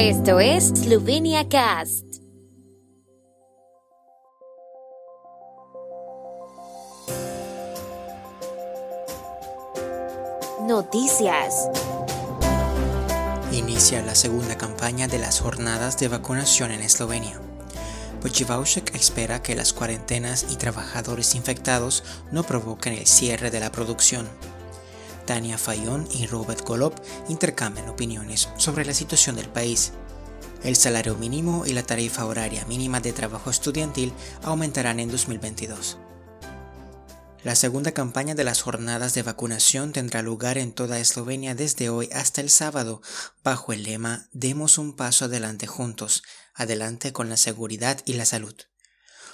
Esto es Slovenia Cast. Noticias. Inicia la segunda campaña de las jornadas de vacunación en Eslovenia. Pochivaushek espera que las cuarentenas y trabajadores infectados no provoquen el cierre de la producción. Tania Fayón y Robert Golob intercambian opiniones sobre la situación del país. El salario mínimo y la tarifa horaria mínima de trabajo estudiantil aumentarán en 2022. La segunda campaña de las jornadas de vacunación tendrá lugar en toda Eslovenia desde hoy hasta el sábado, bajo el lema Demos un paso adelante juntos, adelante con la seguridad y la salud.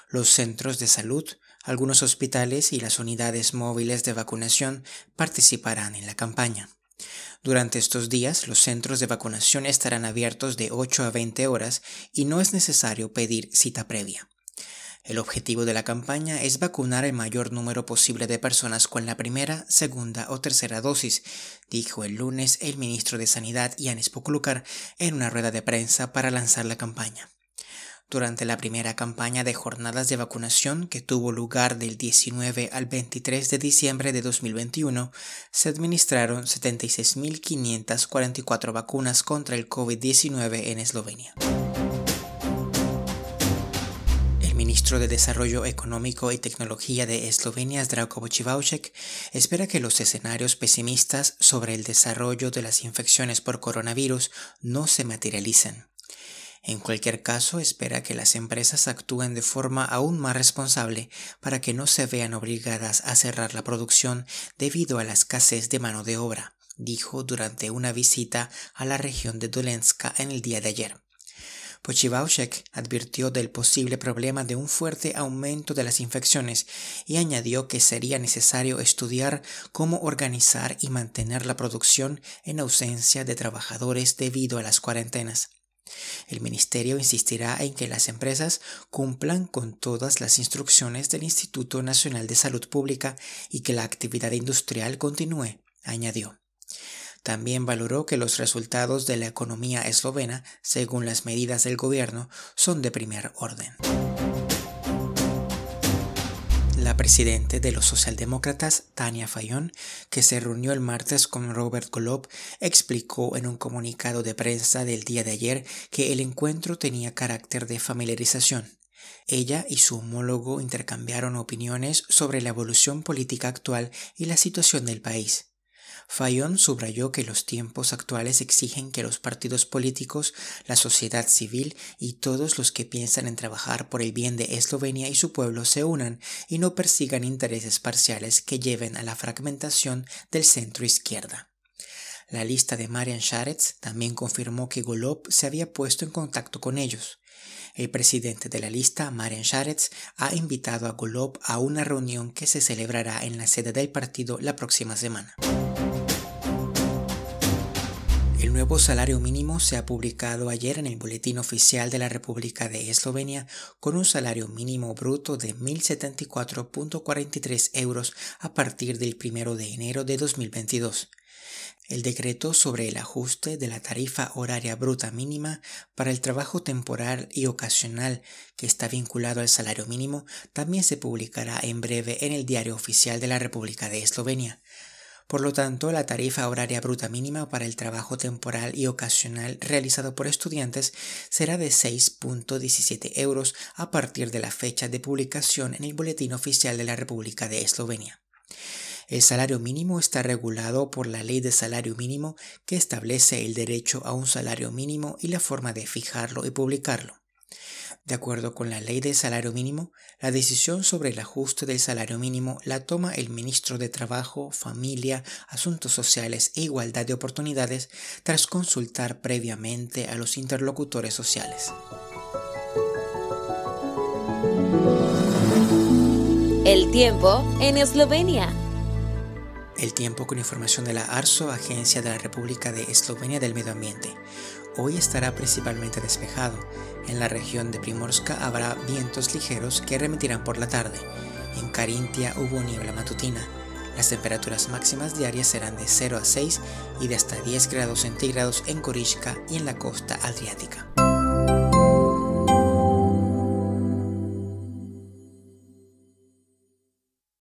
Los centros de salud, algunos hospitales y las unidades móviles de vacunación participarán en la campaña. Durante estos días, los centros de vacunación estarán abiertos de 8 a 20 horas y no es necesario pedir cita previa. El objetivo de la campaña es vacunar el mayor número posible de personas con la primera, segunda o tercera dosis, dijo el lunes el ministro de Sanidad Yanis Poklukar en una rueda de prensa para lanzar la campaña. Durante la primera campaña de jornadas de vacunación que tuvo lugar del 19 al 23 de diciembre de 2021, se administraron 76.544 vacunas contra el COVID-19 en Eslovenia. El ministro de Desarrollo Económico y Tecnología de Eslovenia, Zdravko Pochivaušek, espera que los escenarios pesimistas sobre el desarrollo de las infecciones por coronavirus no se materialicen. En cualquier caso, espera que las empresas actúen de forma aún más responsable para que no se vean obligadas a cerrar la producción debido a la escasez de mano de obra, dijo durante una visita a la región de Dolenska en el día de ayer. Pochivaushek advirtió del posible problema de un fuerte aumento de las infecciones y añadió que sería necesario estudiar cómo organizar y mantener la producción en ausencia de trabajadores debido a las cuarentenas. El Ministerio insistirá en que las empresas cumplan con todas las instrucciones del Instituto Nacional de Salud Pública y que la actividad industrial continúe, añadió. También valoró que los resultados de la economía eslovena, según las medidas del gobierno, son de primer orden. La presidenta de los socialdemócratas, Tania Fayón, que se reunió el martes con Robert Golob, explicó en un comunicado de prensa del día de ayer que el encuentro tenía carácter de familiarización. Ella y su homólogo intercambiaron opiniones sobre la evolución política actual y la situación del país. Fayón subrayó que los tiempos actuales exigen que los partidos políticos, la sociedad civil y todos los que piensan en trabajar por el bien de Eslovenia y su pueblo se unan y no persigan intereses parciales que lleven a la fragmentación del centro izquierda. La lista de Marian Sharetz también confirmó que Golob se había puesto en contacto con ellos. El presidente de la lista, Marian Sharetz, ha invitado a Golob a una reunión que se celebrará en la sede del partido la próxima semana. Nuevo salario mínimo se ha publicado ayer en el Boletín Oficial de la República de Eslovenia con un salario mínimo bruto de 1.074.43 euros a partir del 1 de enero de 2022. El decreto sobre el ajuste de la tarifa horaria bruta mínima para el trabajo temporal y ocasional que está vinculado al salario mínimo también se publicará en breve en el Diario Oficial de la República de Eslovenia. Por lo tanto, la tarifa horaria bruta mínima para el trabajo temporal y ocasional realizado por estudiantes será de 6.17 euros a partir de la fecha de publicación en el Boletín Oficial de la República de Eslovenia. El salario mínimo está regulado por la Ley de Salario Mínimo que establece el derecho a un salario mínimo y la forma de fijarlo y publicarlo. De acuerdo con la ley del salario mínimo, la decisión sobre el ajuste del salario mínimo la toma el ministro de Trabajo, Familia, Asuntos Sociales e Igualdad de Oportunidades tras consultar previamente a los interlocutores sociales. El tiempo en Eslovenia. El tiempo con información de la ARSO, Agencia de la República de Eslovenia del Medio Ambiente. Hoy estará principalmente despejado. En la región de Primorska habrá vientos ligeros que remitirán por la tarde. En Carintia hubo niebla matutina. Las temperaturas máximas diarias serán de 0 a 6 y de hasta 10 grados centígrados en Korishka y en la costa adriática.